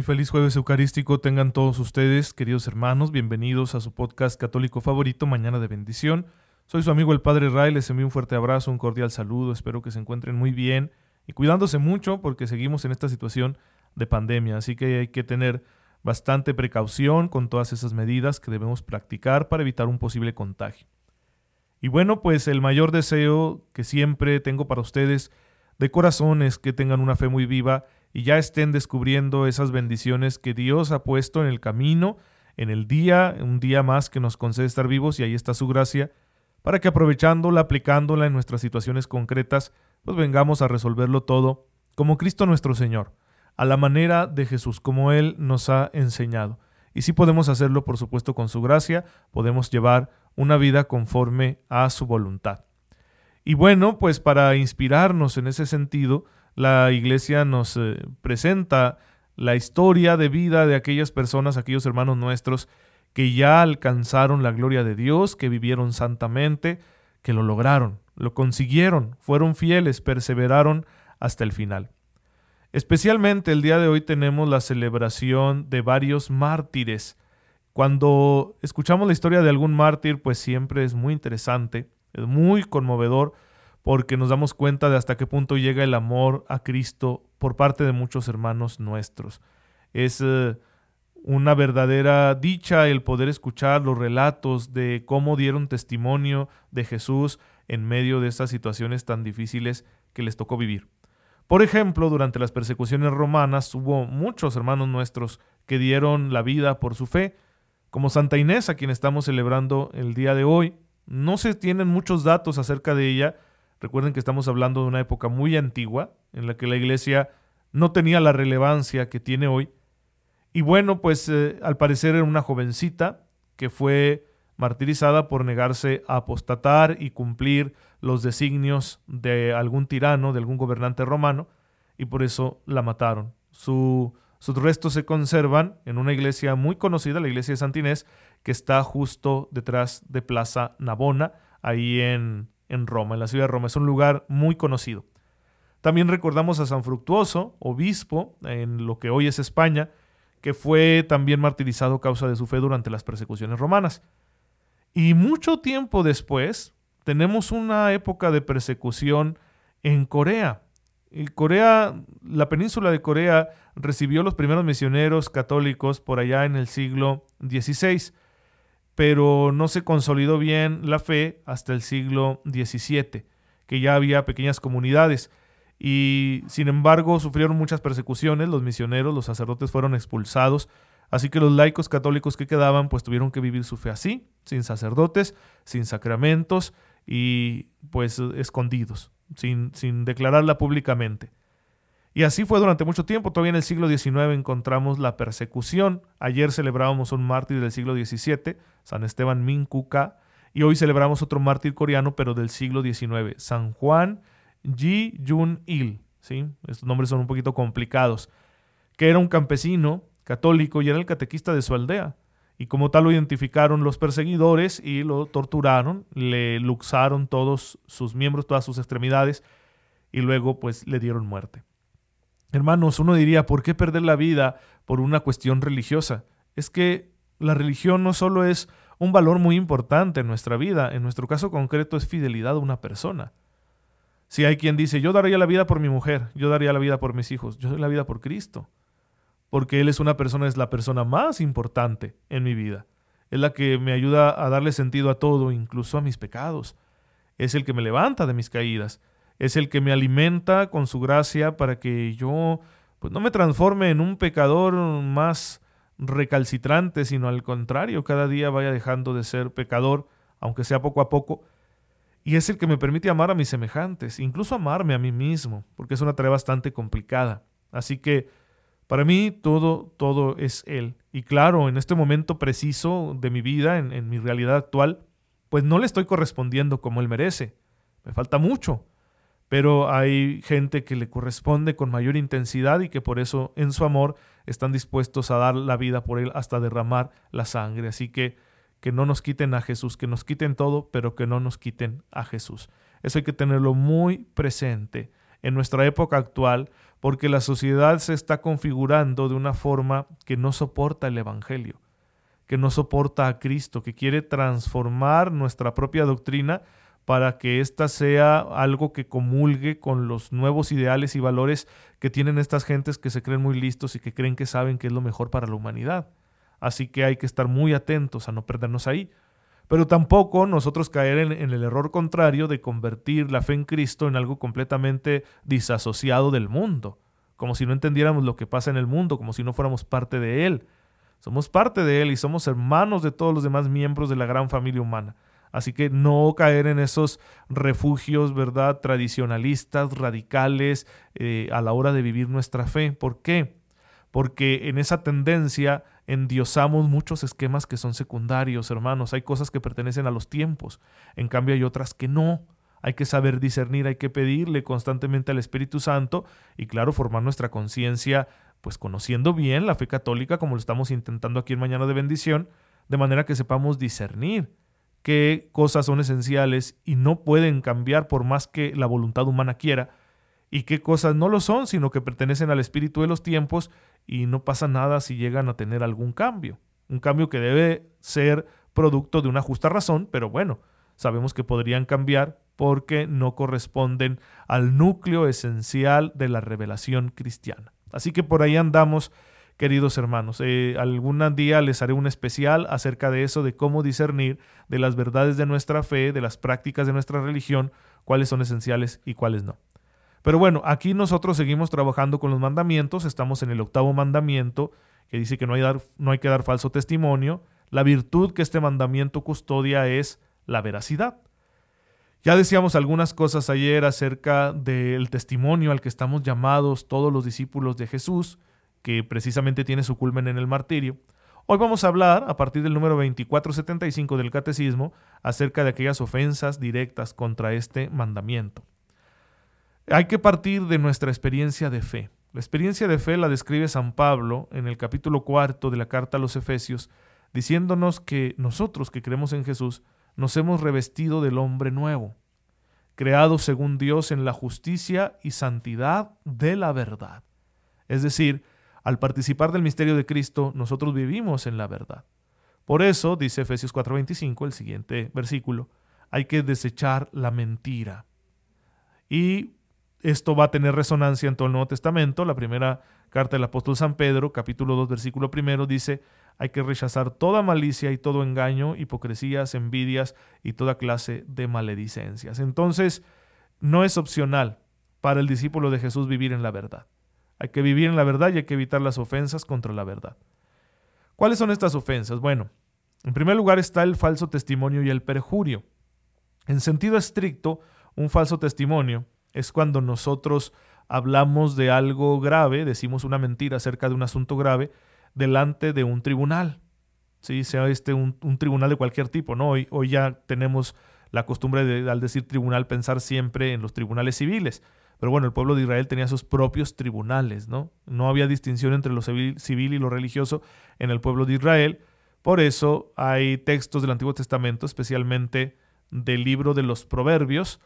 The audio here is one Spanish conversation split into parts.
Muy feliz jueves eucarístico tengan todos ustedes, queridos hermanos, bienvenidos a su podcast católico favorito, Mañana de Bendición. Soy su amigo el Padre Ray, les envío un fuerte abrazo, un cordial saludo, espero que se encuentren muy bien y cuidándose mucho porque seguimos en esta situación de pandemia, así que hay que tener bastante precaución con todas esas medidas que debemos practicar para evitar un posible contagio. Y bueno, pues el mayor deseo que siempre tengo para ustedes de corazón es que tengan una fe muy viva y ya estén descubriendo esas bendiciones que Dios ha puesto en el camino, en el día, un día más que nos concede estar vivos y ahí está su gracia, para que aprovechándola, aplicándola en nuestras situaciones concretas, pues vengamos a resolverlo todo como Cristo nuestro Señor, a la manera de Jesús, como Él nos ha enseñado. Y si podemos hacerlo, por supuesto, con su gracia, podemos llevar una vida conforme a su voluntad. Y bueno, pues para inspirarnos en ese sentido, la iglesia nos eh, presenta la historia de vida de aquellas personas, aquellos hermanos nuestros que ya alcanzaron la gloria de Dios, que vivieron santamente, que lo lograron, lo consiguieron, fueron fieles, perseveraron hasta el final. Especialmente el día de hoy tenemos la celebración de varios mártires. Cuando escuchamos la historia de algún mártir, pues siempre es muy interesante, es muy conmovedor, porque nos damos cuenta de hasta qué punto llega el amor a Cristo por parte de muchos hermanos nuestros. Es eh, una verdadera dicha el poder escuchar los relatos de cómo dieron testimonio de Jesús en medio de estas situaciones tan difíciles que les tocó vivir. Por ejemplo, durante las persecuciones romanas hubo muchos hermanos nuestros que dieron la vida por su fe, como Santa Inés, a quien estamos celebrando el día de hoy. No se tienen muchos datos acerca de ella, Recuerden que estamos hablando de una época muy antigua en la que la iglesia no tenía la relevancia que tiene hoy. Y bueno, pues eh, al parecer era una jovencita que fue martirizada por negarse a apostatar y cumplir los designios de algún tirano, de algún gobernante romano, y por eso la mataron. sus restos se conservan en una iglesia muy conocida, la iglesia de Santinés, que está justo detrás de Plaza Navona, ahí en, en Roma, en la ciudad de Roma. Es un lugar muy conocido. También recordamos a San Fructuoso, obispo en lo que hoy es España, que fue también martirizado a causa de su fe durante las persecuciones romanas. Y mucho tiempo después tenemos una época de persecución en Corea. Y Corea, la península de Corea recibió los primeros misioneros católicos por allá en el siglo XVI pero no se consolidó bien la fe hasta el siglo XVII, que ya había pequeñas comunidades y sin embargo sufrieron muchas persecuciones, los misioneros, los sacerdotes fueron expulsados, así que los laicos católicos que quedaban pues tuvieron que vivir su fe así, sin sacerdotes, sin sacramentos y pues escondidos, sin, sin declararla públicamente. Y así fue durante mucho tiempo. Todavía en el siglo XIX encontramos la persecución. Ayer celebrábamos un mártir del siglo XVII, San Esteban Minkuka, y hoy celebramos otro mártir coreano, pero del siglo XIX, San Juan Ji Jun Il. ¿sí? Estos nombres son un poquito complicados. Que era un campesino católico y era el catequista de su aldea. Y como tal lo identificaron los perseguidores y lo torturaron, le luxaron todos sus miembros, todas sus extremidades, y luego pues le dieron muerte. Hermanos, uno diría, ¿por qué perder la vida por una cuestión religiosa? Es que la religión no solo es un valor muy importante en nuestra vida, en nuestro caso concreto es fidelidad a una persona. Si hay quien dice, yo daría la vida por mi mujer, yo daría la vida por mis hijos, yo doy la vida por Cristo, porque Él es una persona, es la persona más importante en mi vida. Es la que me ayuda a darle sentido a todo, incluso a mis pecados. Es el que me levanta de mis caídas es el que me alimenta con su gracia para que yo pues, no me transforme en un pecador más recalcitrante, sino al contrario, cada día vaya dejando de ser pecador, aunque sea poco a poco. y es el que me permite amar a mis semejantes, incluso amarme a mí mismo, porque es una tarea bastante complicada. Así que para mí todo, todo es Él. Y claro, en este momento preciso de mi vida, en, en mi realidad actual, pues no le estoy correspondiendo como Él merece. Me falta mucho, pero hay gente que le corresponde con mayor intensidad y que por eso en su amor están dispuestos a dar la vida por Él hasta derramar la sangre. Así que que no nos quiten a Jesús, que nos quiten todo, pero que no nos quiten a Jesús. Eso hay que tenerlo muy presente en nuestra época actual, porque la sociedad se está configurando de una forma que no soporta el Evangelio, que no soporta a Cristo, que quiere transformar nuestra propia doctrina para que ésta sea algo que comulgue con los nuevos ideales y valores que tienen estas gentes que se creen muy listos y que creen que saben que es lo mejor para la humanidad. Así que hay que estar muy atentos a no perdernos ahí. Pero tampoco nosotros caer en, el error contrario de convertir la fe en Cristo en algo completamente disasociado del mundo, como si no entendiéramos lo que pasa en el mundo, como si no fuéramos parte de Él. Somos parte de Él y somos hermanos de todos los demás miembros de la gran familia humana. Así que no caer en esos refugios, ¿verdad?, tradicionalistas, radicales, eh, a la hora de vivir nuestra fe. ¿Por qué? Porque en esa tendencia endiosamos muchos esquemas que son secundarios, hermanos. Hay cosas que pertenecen a los tiempos, en cambio hay otras que no. Hay que saber discernir, hay que pedirle constantemente al Espíritu Santo y claro, formar nuestra conciencia, pues conociendo bien la fe católica, como lo estamos intentando aquí en Mañana de Bendición, de manera que sepamos discernir qué cosas son esenciales y no pueden cambiar por más que la voluntad humana quiera, y qué cosas no lo son, sino que pertenecen al espíritu de los tiempos y no pasa nada si llegan a tener algún cambio. Un cambio que debe ser producto de una justa razón, pero bueno, sabemos que podrían cambiar porque no corresponden al núcleo esencial de la revelación cristiana. Así que por ahí andamos queridos hermanos. Eh, algún día les haré un especial acerca de eso, de cómo discernir de las verdades de nuestra fe, de las prácticas de nuestra religión, cuáles son esenciales y cuáles no. Pero bueno, aquí nosotros seguimos trabajando con los mandamientos, estamos en el octavo mandamiento, que dice que no hay, dar, no hay que dar falso testimonio. La virtud que este mandamiento custodia es la veracidad. Ya decíamos algunas cosas ayer acerca del testimonio al que estamos llamados todos los discípulos de Jesús que precisamente tiene su culmen en el martirio. Hoy vamos a hablar, a partir del número 2475 del Catecismo, acerca de aquellas ofensas directas contra este mandamiento. Hay que partir de nuestra experiencia de fe. La experiencia de fe la describe San Pablo en el capítulo cuarto de la carta a los Efesios, diciéndonos que nosotros que creemos en Jesús nos hemos revestido del hombre nuevo, creado según Dios en la justicia y santidad de la verdad. Es decir, al participar del misterio de Cristo, nosotros vivimos en la verdad. Por eso, dice Efesios 4:25, el siguiente versículo, hay que desechar la mentira. Y esto va a tener resonancia en todo el Nuevo Testamento. La primera carta del apóstol San Pedro, capítulo 2, versículo primero, dice, hay que rechazar toda malicia y todo engaño, hipocresías, envidias y toda clase de maledicencias. Entonces, no es opcional para el discípulo de Jesús vivir en la verdad. Hay que vivir en la verdad y hay que evitar las ofensas contra la verdad. ¿Cuáles son estas ofensas? Bueno, en primer lugar está el falso testimonio y el perjurio. En sentido estricto, un falso testimonio es cuando nosotros hablamos de algo grave, decimos una mentira acerca de un asunto grave, delante de un tribunal. ¿sí? Sea este un, tribunal de cualquier tipo, ¿no? Hoy, hoy ya tenemos la costumbre de, al decir tribunal, pensar siempre en los tribunales civiles. Pero bueno, el pueblo de Israel tenía sus propios tribunales, ¿no? No había distinción entre lo civil y lo religioso en el pueblo de Israel. Por eso hay textos del Antiguo Testamento, especialmente del libro de los Proverbios,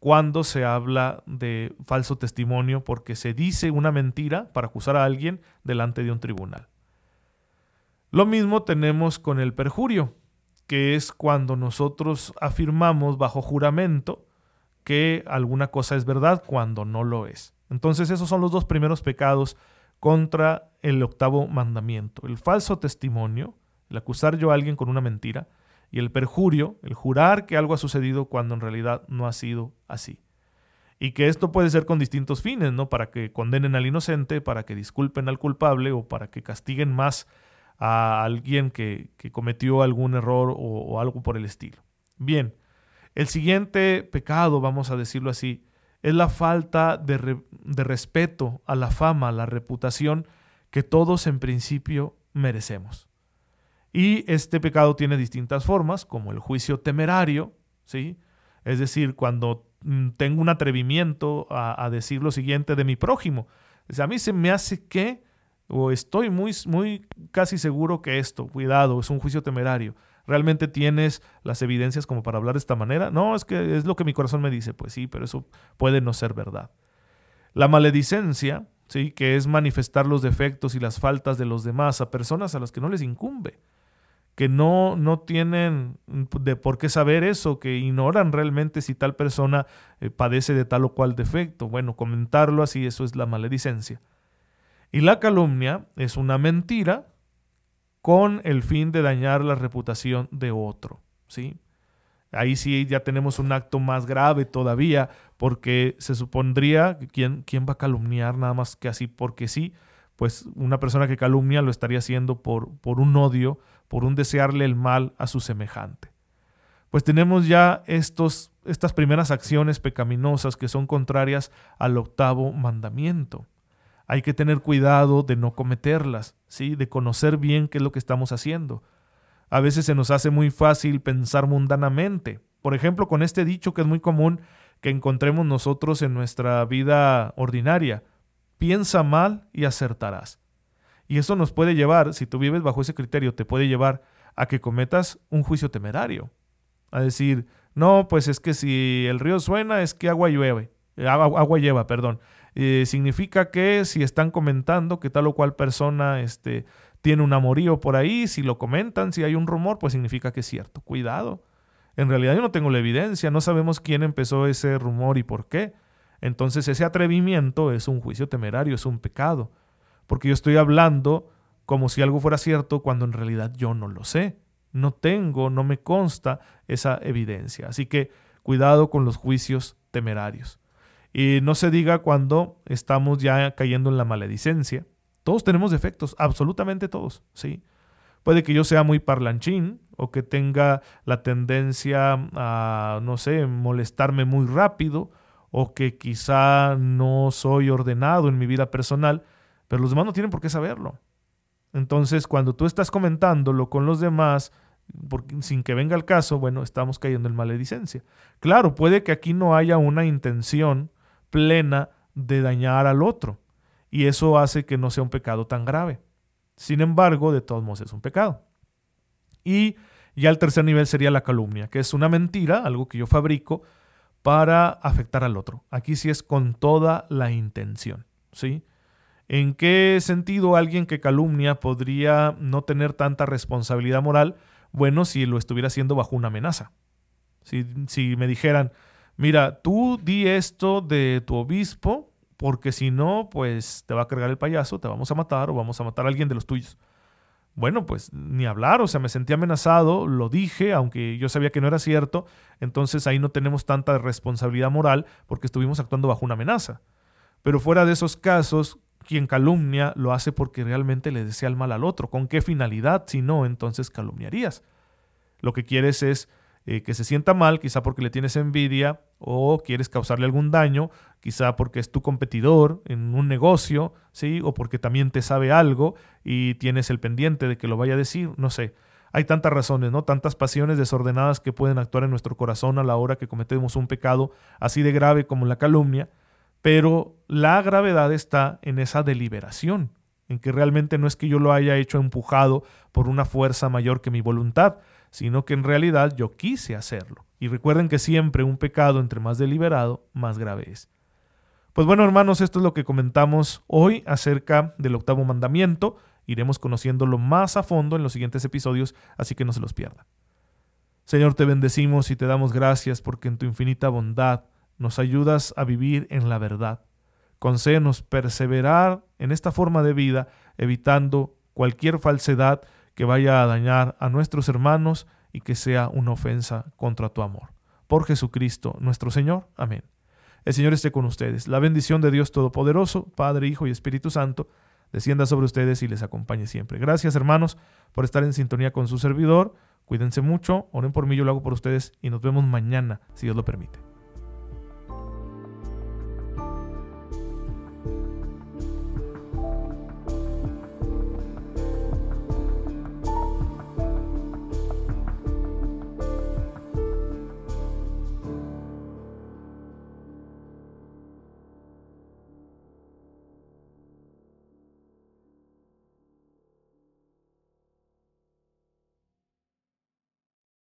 cuando se habla de falso testimonio porque se dice una mentira para acusar a alguien delante de un tribunal. Lo mismo tenemos con el perjurio, que es cuando nosotros afirmamos bajo juramento que alguna cosa es verdad cuando no lo es. Entonces esos son los dos primeros pecados contra el octavo mandamiento. El falso testimonio, el acusar yo a alguien con una mentira, y el perjurio, el jurar que algo ha sucedido cuando en realidad no ha sido así. Y que esto puede ser con distintos fines, ¿no? Para que condenen al inocente, para que disculpen al culpable o para que castiguen más a alguien que, cometió algún error o algo por el estilo. Bien, El siguiente pecado, vamos a decirlo así, es la falta de, respeto a la fama, a la reputación que todos en principio merecemos. Y este pecado tiene distintas formas, como el juicio temerario, ¿sí? Es decir, cuando mm, tengo un atrevimiento a, decir lo siguiente de mi prójimo. a mí se me hace que, o estoy muy, muy casi seguro que esto, cuidado, es un juicio temerario. ¿Realmente tienes las evidencias como para hablar de esta manera? No, es que es lo que mi corazón me dice. Pues sí, pero eso puede no ser verdad. La maledicencia, ¿sí? que es manifestar los defectos y las faltas de los demás a personas a las que no les incumbe que no, no tienen de por qué saber eso, que ignoran realmente si tal persona eh, padece de tal o cual defecto. Bueno, comentarlo así, eso es la maledicencia. Y la calumnia es una mentira con el fin de dañar la reputación de otro, ¿sí? Ahí sí ya tenemos un acto más grave todavía, porque se supondría quién, quién va a calumniar nada más que así porque sí, pues una persona que calumnia lo estaría haciendo por, por un odio, por un desearle el mal a su semejante. Pues tenemos ya estos, estas primeras acciones pecaminosas que son contrarias al octavo mandamiento. Hay que tener cuidado de no cometerlas, ¿sí? de conocer bien qué es lo que estamos haciendo. A veces se nos hace muy fácil pensar mundanamente. Por ejemplo, con este dicho que es muy común que encontremos nosotros en nuestra vida ordinaria piensa mal y acertarás. Y eso nos puede llevar, si tú vives bajo ese criterio, te puede llevar a que cometas un juicio temerario. A decir, no, pues es que si el río suena es que agua llueve, eh, agua, lleva, perdón. Eh, significa que si están comentando que tal o cual persona este, tiene un amorío por ahí, si lo comentan, si hay un rumor, pues significa que es cierto. Cuidado. En realidad yo no tengo la evidencia, no sabemos quién empezó ese rumor y por qué. Entonces ese atrevimiento es un juicio temerario, es un pecado, porque yo estoy hablando como si algo fuera cierto cuando en realidad yo no lo sé, no tengo, no me consta esa evidencia. Así que cuidado con los juicios temerarios. Y no se diga cuando estamos ya cayendo en la maledicencia. Todos tenemos defectos, absolutamente todos, ¿sí? Puede que yo sea muy parlanchín o que tenga la tendencia a, no sé, molestarme muy rápido o que quizá no soy ordenado en mi vida personal, pero los demás no tienen por qué saberlo. Entonces, cuando tú estás comentándolo con los demás, sin que venga el caso, bueno, estamos cayendo en maledicencia. Claro, puede que aquí no haya una intención plena de dañar al otro, y eso hace que no sea un pecado tan grave. Sin embargo, de todos modos es un pecado. Y ya el tercer nivel sería la calumnia, que es una mentira, algo que yo fabrico, para afectar al otro. Aquí sí es con toda la intención, ¿sí? ¿En qué sentido alguien que calumnia podría no tener tanta responsabilidad moral? Bueno, si lo estuviera haciendo bajo una amenaza. Si, si me dijeran, mira, tú di esto de tu obispo, porque si no, pues te va a cargar el payaso, te vamos a matar o vamos a matar a alguien de los tuyos. Bueno, pues ni hablar, o sea, me sentí amenazado, lo dije, aunque yo sabía que no era cierto, entonces ahí no tenemos tanta responsabilidad moral porque estuvimos actuando bajo una amenaza. Pero fuera de esos casos, quien calumnia lo hace porque realmente le desea el mal al otro. ¿Con qué finalidad? Si no, entonces calumniarías. Lo que quieres es eh, que se sienta mal, quizá porque le tienes envidia o quieres causarle algún daño, quizá porque es tu competidor en un negocio, ¿sí? O porque también te sabe algo y tienes el pendiente de que lo vaya a decir, no sé. Hay tantas razones, ¿no? Tantas pasiones desordenadas que pueden actuar en nuestro corazón a la hora que cometemos un pecado así de grave como la calumnia, pero la gravedad está en esa deliberación, en que realmente no es que yo lo haya hecho empujado por una fuerza mayor que mi voluntad, sino que en realidad yo quise hacerlo. Y recuerden que siempre un pecado entre más deliberado, más grave es. Pues bueno, hermanos, esto es lo que comentamos hoy acerca del octavo mandamiento. Iremos conociéndolo más a fondo en los siguientes episodios, así que no se los pierdan. Señor, te bendecimos y te damos gracias porque en tu infinita bondad nos ayudas a vivir en la verdad. Concédenos perseverar en esta forma de vida, evitando cualquier falsedad que vaya a dañar a nuestros hermanos y que sea una ofensa contra tu amor. Por Jesucristo nuestro Señor. Amén. El Señor esté con ustedes. La bendición de Dios Todopoderoso, Padre, Hijo y Espíritu Santo, descienda sobre ustedes y les acompañe siempre. Gracias hermanos por estar en sintonía con su servidor. Cuídense mucho, oren por mí, yo lo hago por ustedes y nos vemos mañana, si Dios lo permite.